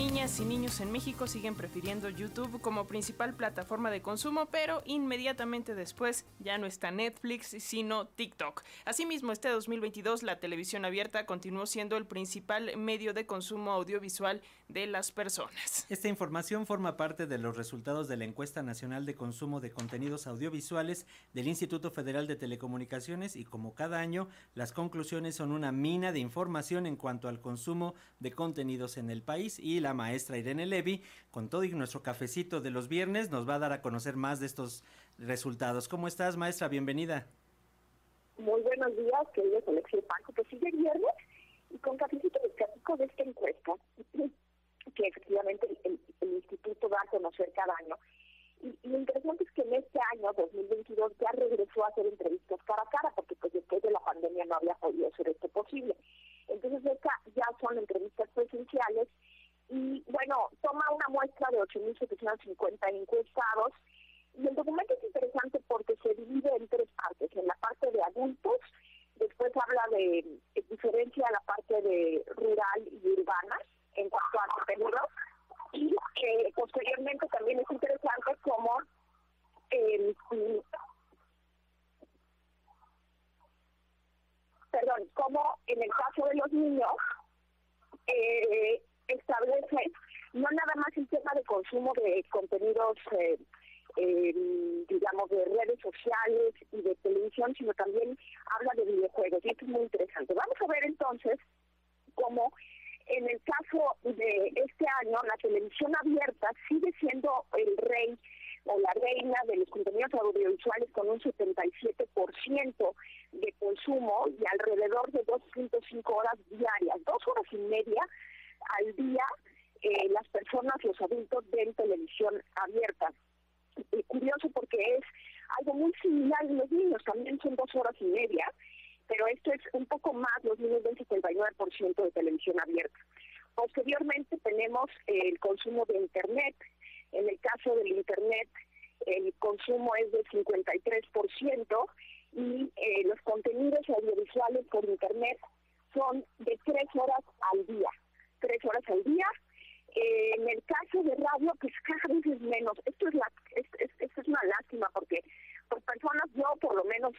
Niñas y niños en México siguen prefiriendo YouTube como principal plataforma de consumo, pero inmediatamente después ya no está Netflix, sino TikTok. Asimismo, este 2022 la televisión abierta continuó siendo el principal medio de consumo audiovisual de las personas. Esta información forma parte de los resultados de la encuesta nacional de consumo de contenidos audiovisuales del Instituto Federal de Telecomunicaciones y como cada año, las conclusiones son una mina de información en cuanto al consumo de contenidos en el país y la maestra Irene Levy, con todo y nuestro cafecito de los viernes, nos va a dar a conocer más de estos resultados. ¿Cómo estás, maestra? Bienvenida. Muy buenos días, queridos Alexis Panco, que sigue viernes y con cafecito les de esta encuesta que efectivamente el, instituto va a conocer cada año. Y, lo interesante es que en este año, 2022, ya regresó a hacer entrevistas cara a cara, porque pues después de la pandemia no había podido ser esto posible. Entonces, esta ya son entrevistas presenciales y bueno, toma una muestra de 8.750 encuestados y el documento es interesante porque se divide en tres partes. En la parte de adultos, después habla de, diferencia a la parte de rural y urbana en cuanto a contenidos y eh, posteriormente también es interesante como el perdón, como en el caso de los niños eh, establece no nada más el tema de consumo de contenidos, eh, eh, digamos, de redes sociales y de televisión, sino también habla de videojuegos, y esto es muy interesante. Vamos a ver entonces cómo en el caso de este año la televisión abierta sigue siendo el rey o la reina de los contenidos audiovisuales con un 77% de consumo y alrededor de 2.5 horas diarias, dos horas y media al día eh, las personas, los adultos ven televisión abierta. Y curioso porque es algo muy similar en los niños, también son dos horas y media, pero esto es un poco más, los niños ven 79% de televisión abierta. Posteriormente tenemos el consumo de Internet. En el caso del Internet, el consumo es de 53% y eh, los contenidos audiovisuales por Internet son de tres horas al día tres horas al día. Eh, en el caso de radio, pues cada vez es menos. Esto es, la, es una lástima porque por personas, yo por lo menos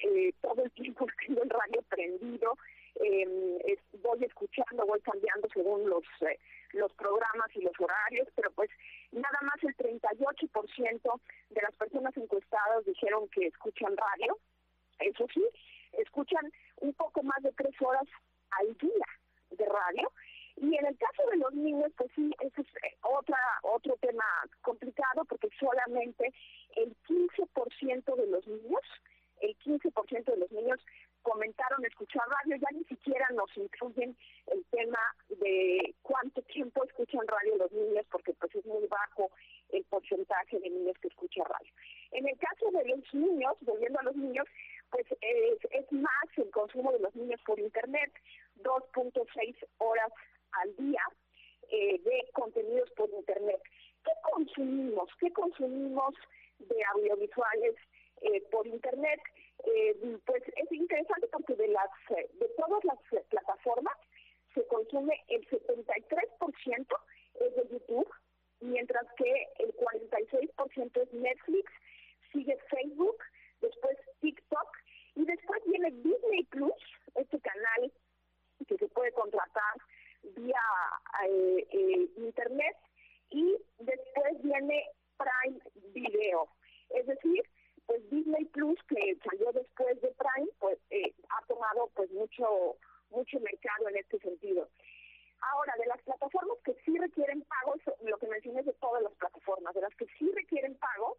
eh, todo el tiempo tengo el radio prendido, eh, voy escuchando, voy cambiando según los eh, los programas y los horarios, pero pues nada más el 38% de las personas encuestadas dijeron que escuchan radio. Eso sí, escuchan un poco más de tres horas al día de radio y en el caso de los niños, sí, eso es eh, otra, otro tema complicado porque solamente el 15% de los niños, el 15% de los niños comentaron escuchar radio, ya ni siquiera nos incluyen el tema de cuánto tiempo escuchan radio los niños, porque pues es muy bajo el porcentaje de niños que escuchan radio. En el caso de los niños, volviendo a los niños, pues es, es más el consumo de los niños por internet, 2.6 horas al día eh, de contenidos por Internet. ¿Qué consumimos? ¿Qué consumimos de audiovisuales eh, por Internet? Eh, pues es interesante porque de las de todas las plataformas se consume el 73% es de YouTube, mientras que el 46% es Netflix, sigue Facebook, después TikTok y después viene Disney Plus, este canal que se puede contratar vía eh, eh, internet y después viene Prime Video. Es decir, pues Disney Plus que salió después de Prime, pues eh, ha tomado pues mucho mucho mercado en este sentido. Ahora, de las plataformas que sí requieren pago, lo que mencioné de todas las plataformas, de las que sí requieren pago,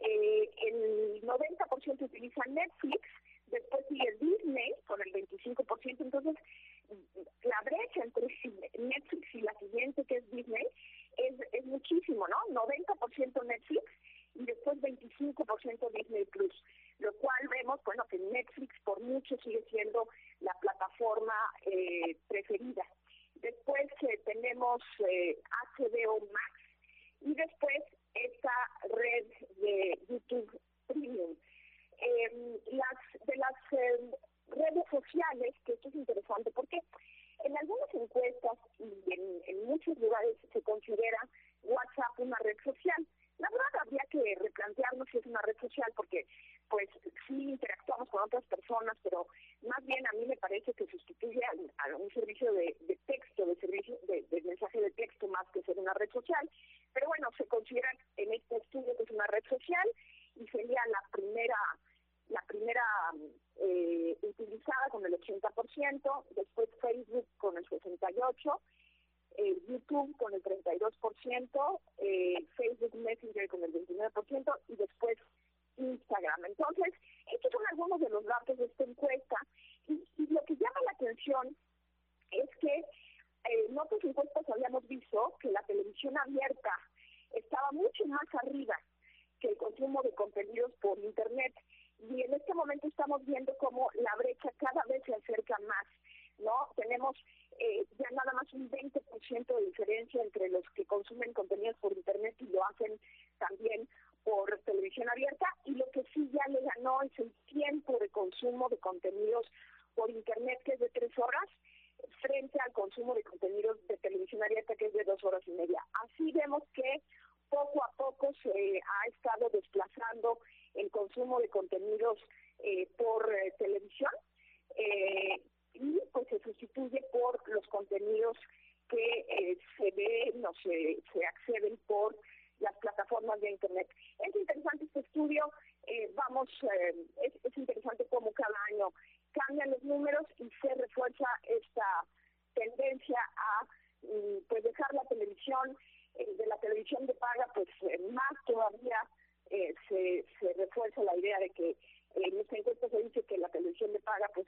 eh, el 90% utiliza Netflix, después sigue Disney con el 25%, entonces la brecha entre Netflix y la siguiente, que es Disney, es, muchísimo, ¿no? 90% Netflix y después 25% Disney Plus, lo cual vemos, bueno, que Netflix por mucho sigue siendo la plataforma eh, preferida. Después eh, tenemos eh, HBO Max y después esta YouTube Premium. Em, las de las em, redes sociales, que esto es interesante porque en algunas encuestas y en, en lugares se considera WhatsApp una red social. La verdad habría que replantearnos si es una red social porque pues sí interactuamos con otras personas, pero más bien a mí me parece que sustituye a, un servicio de, texto, de servicio de, mensaje de texto más que ser una red social. Pero bueno, se considera en este estudio que es una red social y sería la primera la primera eh, utilizada con el 80%, después Facebook con el 68%, eh, YouTube con el 32%, eh, Facebook Messenger con el 29% y después Instagram. Entonces, estos son algunos de los datos de esta encuesta y, lo que llama la atención es que eh, en otras encuestas habíamos visto que la televisión abierta estaba mucho más arriba que el consumo de contenidos por Internet y en este momento estamos viendo cómo la brecha cada vez se acerca más. ¿no? Tenemos eh, ya nada más un 20% de diferencia entre los que consumen contenidos por Internet y lo hacen también por televisión abierta y lo que sí ya le ganó es el tiempo de consumo de contenidos por Internet que es de tres horas frente al consumo de contenidos de televisión abierta que es de dos horas y media. Así vemos que poco a poco se ha estado desplazando el consumo de contenidos eh, por eh, televisión eh, y pues se sustituye por los contenidos que eh, se ven o se, se acceden por las plataformas de Internet. Es interesante este estudio, eh, vamos, eh, es, es, interesante cómo cada año cambian los números y se refuerza esta tendencia a mm, pues dejar la televisión, de la televisión de paga, pues más todavía se, se refuerza la idea de que en esta encuesta se dice que la televisión de paga pues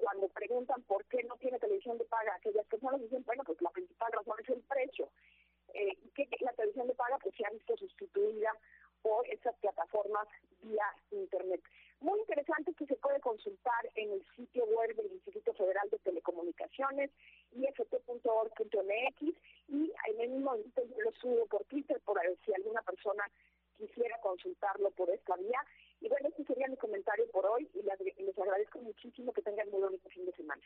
cuando preguntan por qué no tiene televisión de paga, aquellas personas dicen, bueno, pues la principal razón es el precio. Eh, que la televisión de paga pues se ha visto sustituida por esas plataformas vía Internet. Muy interesante que se puede consultar en el sitio web del Instituto Federal de Telecomunicaciones, ift.org.mx, y en el mismo momento yo lo subo por Twitter por si alguna persona quisiera consultarlo por esta vía. Y bueno, este sería mi comentario por hoy y les, agradezco muchísimo que tengan muy bonito fin de semana.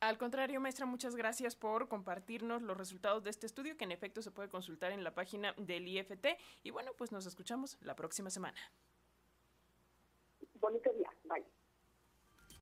Al contrario, maestra, muchas gracias por compartirnos los resultados de este estudio que en efecto se puede consultar en la página del IFT. Y bueno, pues nos escuchamos la próxima semana. Bonito día.